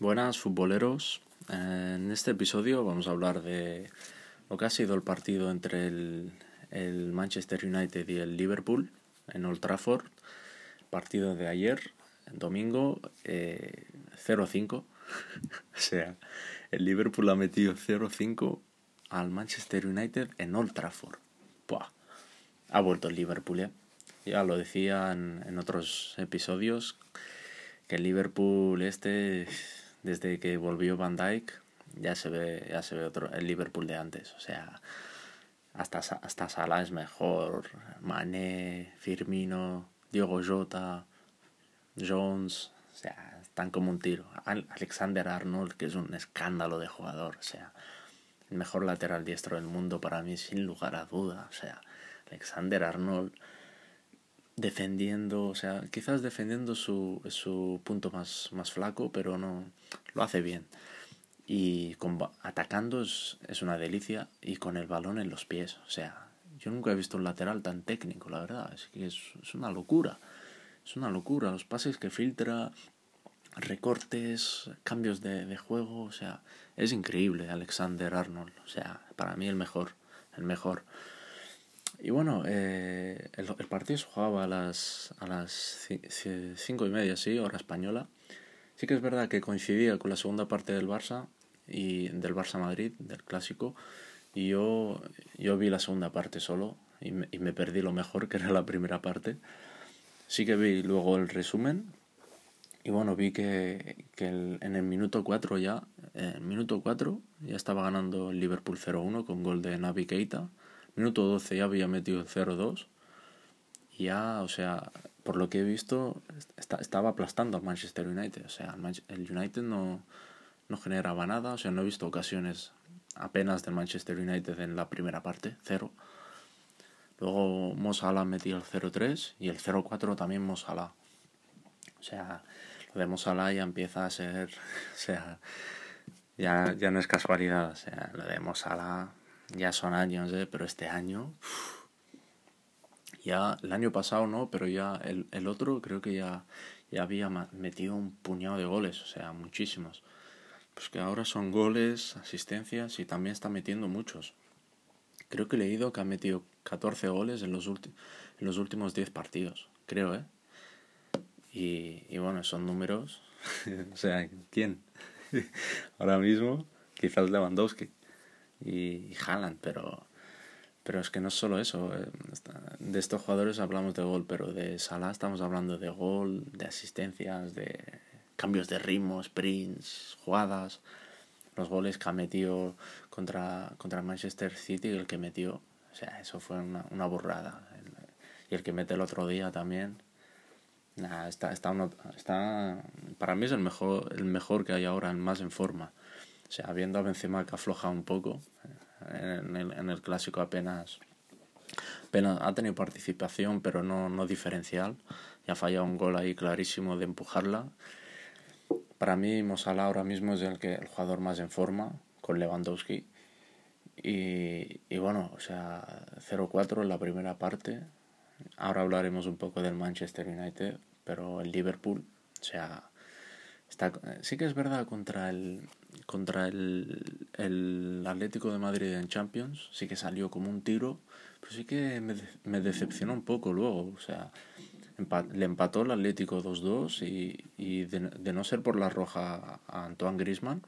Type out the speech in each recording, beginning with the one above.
Buenas futboleros. En este episodio vamos a hablar de lo que ha sido el partido entre el, Manchester United y el Liverpool en Old Trafford. Partido de ayer, domingo, eh, 0-5. o sea, el Liverpool ha metido 0-5 al Manchester United en Old Trafford. Ha vuelto el Liverpool, ¿eh? Ya lo decía en, en otros episodios que el Liverpool este desde que volvió Van Dijk ya se ve ya se ve otro el Liverpool de antes. O sea hasta hasta Salah es mejor Mané Firmino Diogo Jota Jones o sea están como un tiro. Alexander Arnold que es un escándalo de jugador o sea el mejor lateral diestro del mundo para mí sin lugar a duda. O sea Alexander Arnold defendiendo, o sea, quizás defendiendo su, su punto más, más flaco, pero no lo hace bien. Y con, atacando es, es una delicia y con el balón en los pies. O sea, yo nunca he visto un lateral tan técnico, la verdad. Es que es, una locura. Es una locura. Los pases que filtra, recortes, cambios de, de juego. O sea, es increíble Alexander Arnold. O sea, para mí el mejor. El mejor. Y bueno, eh, el, partido se jugaba a las, a las cinco y media, sí, hora española. Sí que es verdad que coincidía con la segunda parte del Barça y del Barça Madrid, del clásico, y yo, yo vi la segunda parte solo y me, y me perdí lo mejor que era la primera parte. Sí que vi luego el resumen y bueno, vi que, que en el minuto 4 ya, en minuto 4 ya estaba ganando el Liverpool 0-1 con gol de Navi Keita minuto 12 ya había metido 0-2. Y ya, o sea, por lo que he visto, está, estaba aplastando al Manchester United. O sea, el United no, no generaba nada. O sea, no he visto ocasiones apenas del Manchester United en la primera parte, cero. Luego Mo Salah metió el 0-3 y el 0-4 también Mo Salah. O sea, lo de Mo Salah ya empieza a ser... O sea, ya, ya no es casualidad. O sea, lo de Mo Salah ya son años, ¿eh? pero este año, ya el año pasado no, pero ya el, el otro creo que ya, ya había metido un puñado de goles, o sea, muchísimos. Pues que ahora son goles, asistencias y también está metiendo muchos. Creo que he leído que ha metido 14 goles en los, en los últimos 10 partidos, creo, ¿eh? Y, y bueno, son números. o sea, ¿quién? ahora mismo, quizás Lewandowski y, y Haaland, pero, pero es que no es solo eso. Eh, de estos jugadores hablamos de gol, pero de Salah estamos hablando de gol, de asistencias, de cambios de ritmo, sprints, jugadas. Los goles que ha metido contra, contra Manchester City, el que metió, o sea, eso fue una, una burrada. Y el que mete el otro día también. Nah, está, está, uno, está, para mí es el mejor, el mejor que hay ahora, el más en forma. O sea, viendo a Benzema que afloja un poco, en el, en el clásico apenas, apenas ha tenido participación, pero no, no diferencial. Y ha fallado un gol ahí clarísimo de empujarla. Para mí, Mosala ahora mismo es el, que, el jugador más en forma, con Lewandowski. Y, y bueno, o sea, 0-4 en la primera parte. Ahora hablaremos un poco del Manchester United, pero el Liverpool, o sea, está, sí que es verdad contra el, contra el, el Atlético de Madrid en Champions, sí que salió como un tiro, pero sí que me, me decepcionó un poco luego. O sea, empat, le empató el Atlético 2-2 y, y de, de, no ser por la roja a Antoine Grisman,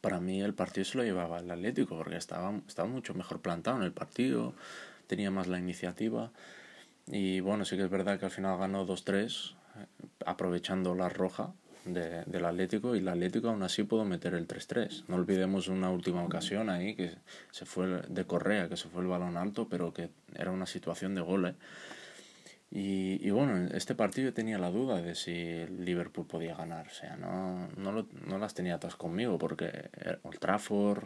para mí el partido se lo llevaba el Atlético porque estaba, estaba mucho mejor plantado en el partido, tenía más la iniciativa. Y bueno, sí que es verdad que al final ganó 2-3, aprovechando la roja, de, del Atlético y el Atlético aún así pudo meter el 3-3. No olvidemos una última ocasión ahí que se fue de Correa, que se fue el balón alto, pero que era una situación de gol. ¿eh? Y, y bueno, este partido tenía la duda de si Liverpool podía ganar. O sea, no, no, lo, no las tenía todas conmigo porque Old Trafford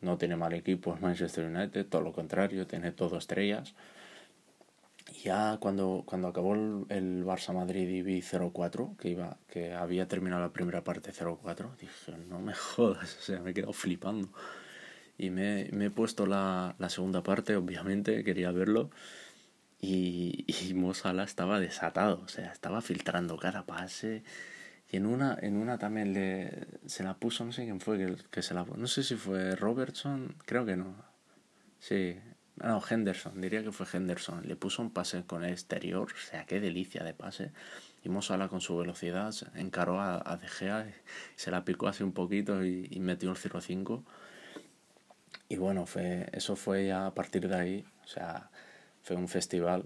no tiene mal equipo, es Manchester United, todo lo contrario, tiene todo estrellas ya cuando, cuando acabó el, el Barça Madrid y vi 0-4, que, iba, que había terminado la primera parte 0-4, dije, no me jodas, o sea, me he quedado flipando. Y me, me he puesto la, la segunda parte, obviamente, quería verlo. Y, y Mosala estaba desatado, o sea, estaba filtrando cada pase Y en una, en una también le, se la puso, no sé quién fue, que, que se la No sé si fue Robertson, creo que no. Sí, no, Henderson, diría que fue Henderson. Le puso un pase con el exterior, o sea, qué delicia de pase. Y Mosala con su velocidad encaró a, a De Gea, se la picó así un poquito y, y metió el 0-5. Y bueno, fue, eso fue ya a partir de ahí, o sea, fue un festival,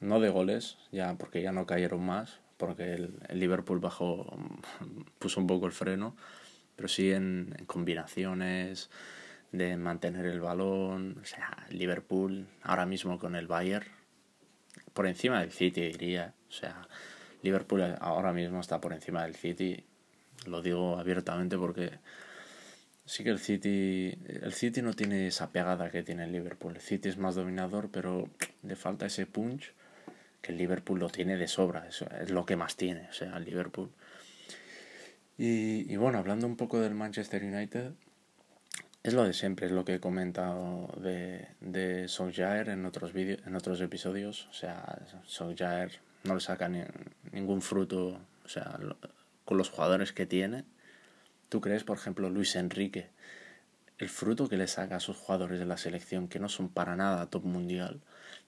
no de goles, ya porque ya no cayeron más, porque el, Liverpool bajó, puso un poco el freno, pero sí en, combinaciones de mantener el balón, o sea, Liverpool ahora mismo con el Bayern, por encima del City diría, o sea, Liverpool ahora mismo está por encima del City, lo digo abiertamente porque sí que el City el City no tiene esa pegada que tiene el Liverpool. El City es más dominador, pero le falta ese punch que el Liverpool lo tiene de sobra, eso es lo que más tiene, o sea, el Liverpool. Y, y bueno, hablando un poco del Manchester United, es lo de siempre, es lo que he comentado de, de en otros, vídeos en otros episodios. O sea, Solskjaer no le saca ni, ningún fruto o sea, con los jugadores que tiene. ¿Tú crees, por ejemplo, Luis Enrique, el fruto que le saca a sus jugadores de la selección, que no son para nada top mundial?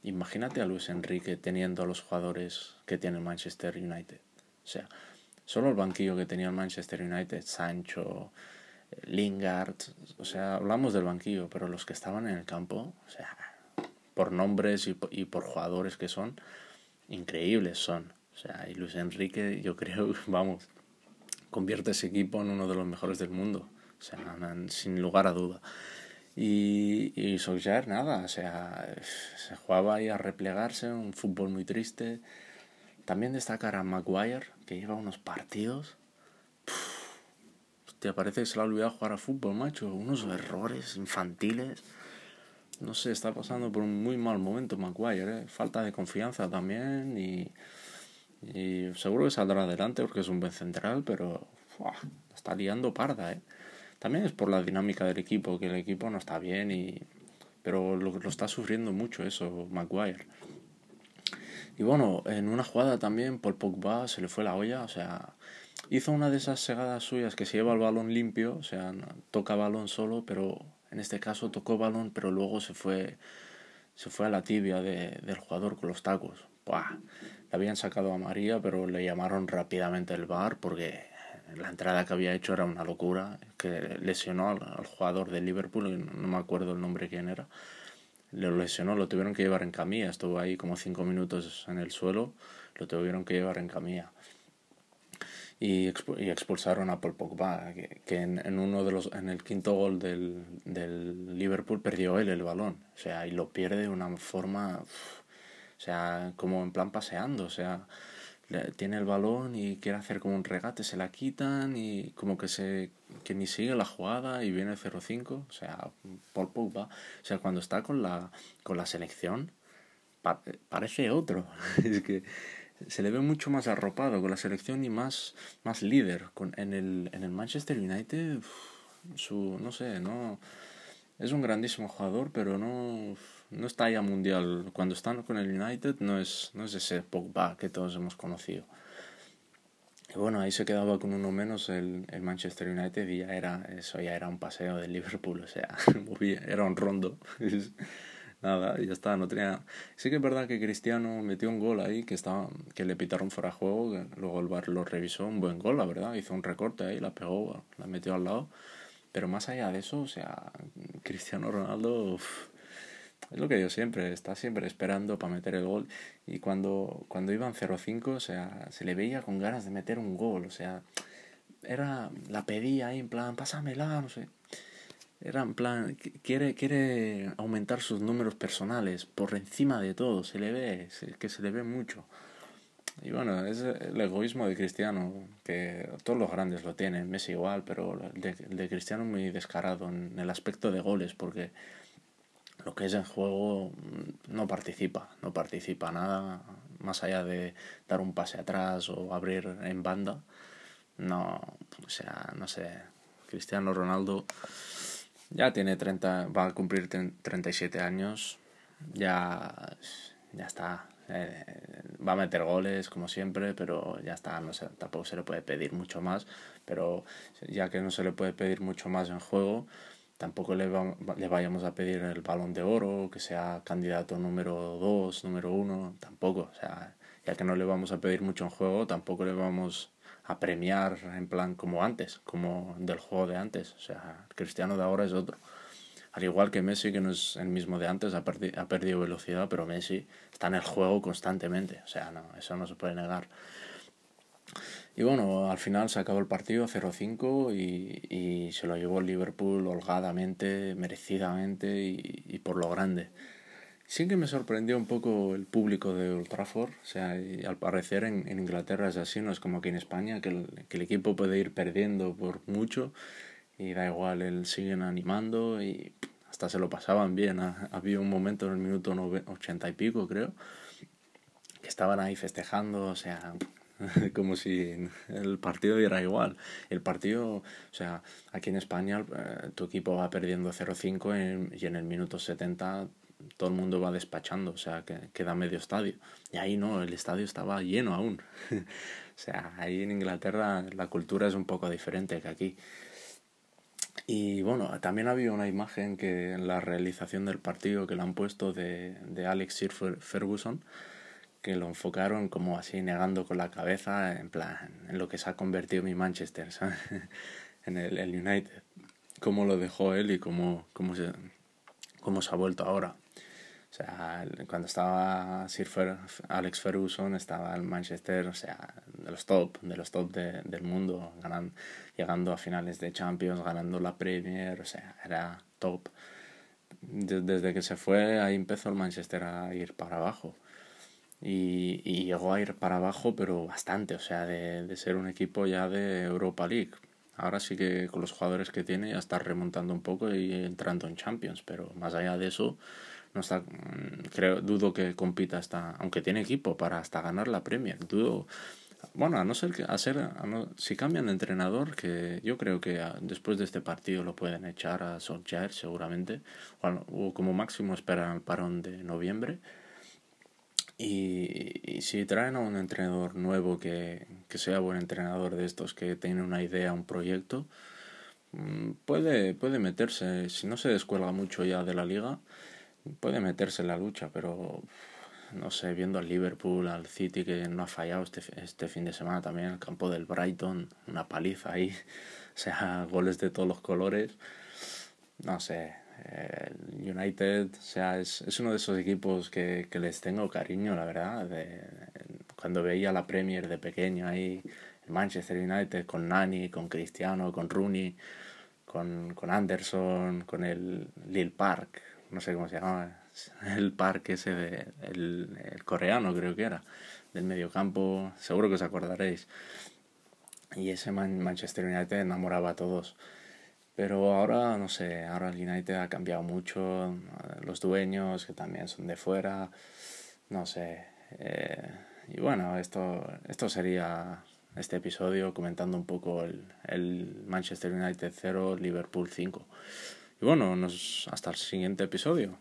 Imagínate a Luis Enrique teniendo a los jugadores que tiene Manchester United. O sea, solo el banquillo que tenía el Manchester United, Sancho, Lingard, o sea, hablamos del banquillo, pero los que estaban en el campo, o sea, por nombres y, por jugadores que son, increíbles son. O sea, y Luis Enrique, yo creo, vamos, convierte ese equipo en uno de los mejores del mundo. O sea, sin lugar a duda. Y, y Solskjaer, nada, o sea, se jugaba ahí a replegarse, un fútbol muy triste. También destacar a Maguire, que lleva unos partidos. Te parece que se le ha olvidado jugar a fútbol, macho. Unos errores infantiles. No sé, está pasando por un muy mal momento Maguire, ¿eh? Falta de confianza también y, y seguro que saldrá adelante porque es un buen central, pero está liando parda, ¿eh? También es por la dinámica del equipo, que el equipo no está bien, y pero lo, lo está sufriendo mucho eso Maguire. Y bueno, en una jugada también Paul Pogba se le fue la olla, o sea, hizo una de esas segadas suyas que se lleva el balón limpio, o sea, toca balón solo, pero en este caso tocó balón, pero luego se fue se fue a la tibia de, del jugador con los tacos. Buah. Le habían sacado a María, pero le llamaron rápidamente el bar porque la entrada que había hecho era una locura, que lesionó al, jugador de Liverpool, no me acuerdo el nombre quién era, lo lesionó, lo tuvieron que llevar en camilla, estuvo ahí como cinco minutos en el suelo, lo tuvieron que llevar en camilla. Y, expulsaron a Paul Pogba, que, que en, en, uno de los, en el quinto gol del, del Liverpool perdió él el balón, o sea, y lo pierde de una forma, o sea, como en plan paseando, o sea, tiene el balón y quiere hacer como un regate, se la quitan y como que se que ni sigue la jugada y viene 0-5, o sea, Paul Pogba, o sea, cuando está con la con la selección parece otro, es que se le ve mucho más arropado con la selección y más más líder con en el en el Manchester United su no sé, no es un grandísimo jugador, pero no no está ya mundial. Cuando están con el United no es, no es ese Pogba que todos hemos conocido. Y bueno, ahí se quedaba con uno menos el, el Manchester United y ya era, eso ya era un paseo del Liverpool, o sea, era un rondo. Nada, ya está, no tenía... Sí que es verdad que Cristiano metió un gol ahí que, estaba, que le pitaron fuera de juego, luego el bar lo revisó, un buen gol, la verdad, hizo un recorte ahí, la pegó, la metió al lado. Pero más allá de eso, o sea, Cristiano Ronaldo... Es lo que yo siempre, está siempre esperando para meter el gol. Y cuando, cuando iban 0-5, o sea, se le veía con ganas de meter un gol. O sea, era, la pedía ahí en plan, pásamela, no sé. Era en plan, quiere, quiere aumentar sus números personales por encima de todo. Se le ve, que se le ve mucho. Y bueno, es el egoísmo de Cristiano, que todos los grandes lo tienen, Messi igual, pero el de, de Cristiano muy descarado en el aspecto de goles, porque lo que es en juego mm, no participa, no participa nada, más allá de dar un pase atrás o abrir en banda. No, o sea, no sé, Cristiano Ronaldo ya tiene 30, va a cumplir 37 años, ya, ya está, Eh, va a meter goles como siempre, pero ya está, no sé, tampoco se le puede pedir mucho más, pero ya que no se le puede pedir mucho más en juego, tampoco le, le vayamos a pedir el balón de oro, que sea candidato número 2, número 1, tampoco, o sea, ya que no le vamos a pedir mucho en juego, tampoco le vamos a premiar en plan como antes, como del juego de antes, o sea, el Cristiano de ahora es otro. Al igual que Messi, que no es el mismo de antes, ha, perdido velocidad, pero Messi está en el juego constantemente. O sea, no, eso no se puede negar. Y bueno, al final se acabó el partido 0-5 y, y, se lo llevó el Liverpool holgadamente, merecidamente y, por lo grande. Sí que me sorprendió un poco el público de Old o sea, al parecer en, Inglaterra es así, no es como aquí en España, que el, que el equipo puede ir perdiendo por mucho y da igual, él siguen animando y hasta se lo pasaban bien. Había un momento en el minuto ochenta y pico, creo, que estaban ahí festejando, o sea, como si el partido era igual. El partido, o sea, aquí en España eh, tu equipo va perdiendo 0-5 y en el minuto 70 todo el mundo va despachando, o sea, que queda medio estadio. Y ahí no, el estadio estaba lleno aún. o sea, ahí en Inglaterra la cultura es un poco diferente que aquí. Y bueno, también había una imagen que en la realización del partido que le han puesto de, de Alex Sir Ferguson, que lo enfocaron como así negando con la cabeza, en plan, en lo que se ha convertido mi Manchester, ¿sabes? en el, el, United. Cómo lo dejó él y cómo, cómo, se, cómo se ha vuelto ahora. O sea, cuando estaba Sir Fer Alex Ferguson, estaba el Manchester, o sea, de los top, de los top de, del mundo, ganando, llegando a finales de Champions, ganando la Premier, o sea, era top. Desde que se fue, ahí empezó el Manchester a ir para abajo. Y, y llegó a ir para abajo, pero bastante, o sea, de, de ser un equipo ya de Europa League. Ahora sí que con los jugadores que tiene ya está remontando un poco y entrando en Champions, pero más allá de eso, no está mm, creo dudo que compita hasta aunque tiene equipo para hasta ganar la Premier. Dudo bueno a no ser que a ser si cambian de entrenador que yo creo que a, después de este partido lo pueden echar a Solskjaer seguramente o, como máximo esperan el parón de noviembre. Y, y, si traen a un entrenador nuevo que, que sea buen entrenador de estos que tiene una idea un proyecto mm, puede puede meterse si no se descuelga mucho ya de la liga puede meterse en la lucha, pero no sé, viendo al Liverpool, al City que no ha fallado este, este fin de semana también, el campo del Brighton, una paliza ahí, o sea, goles de todos los colores, no sé, el United, o sea, es, es uno de esos equipos que, que les tengo cariño, la verdad, cuando veía la Premier de pequeño ahí, el Manchester United con Nani, con Cristiano, con Rooney, con, con Anderson, con el Lille Park, no sé cómo se llama, el parque ese de, el, el coreano creo que era, del mediocampo, seguro que os acordaréis. Y ese Man Manchester United enamoraba a todos. Pero ahora, no sé, ahora el United ha cambiado mucho, los dueños que también son de fuera, no sé. Eh, y bueno, esto, esto sería este episodio comentando un poco el, el Manchester United 0, Liverpool 5. Y bueno, nos, hasta el siguiente episodio.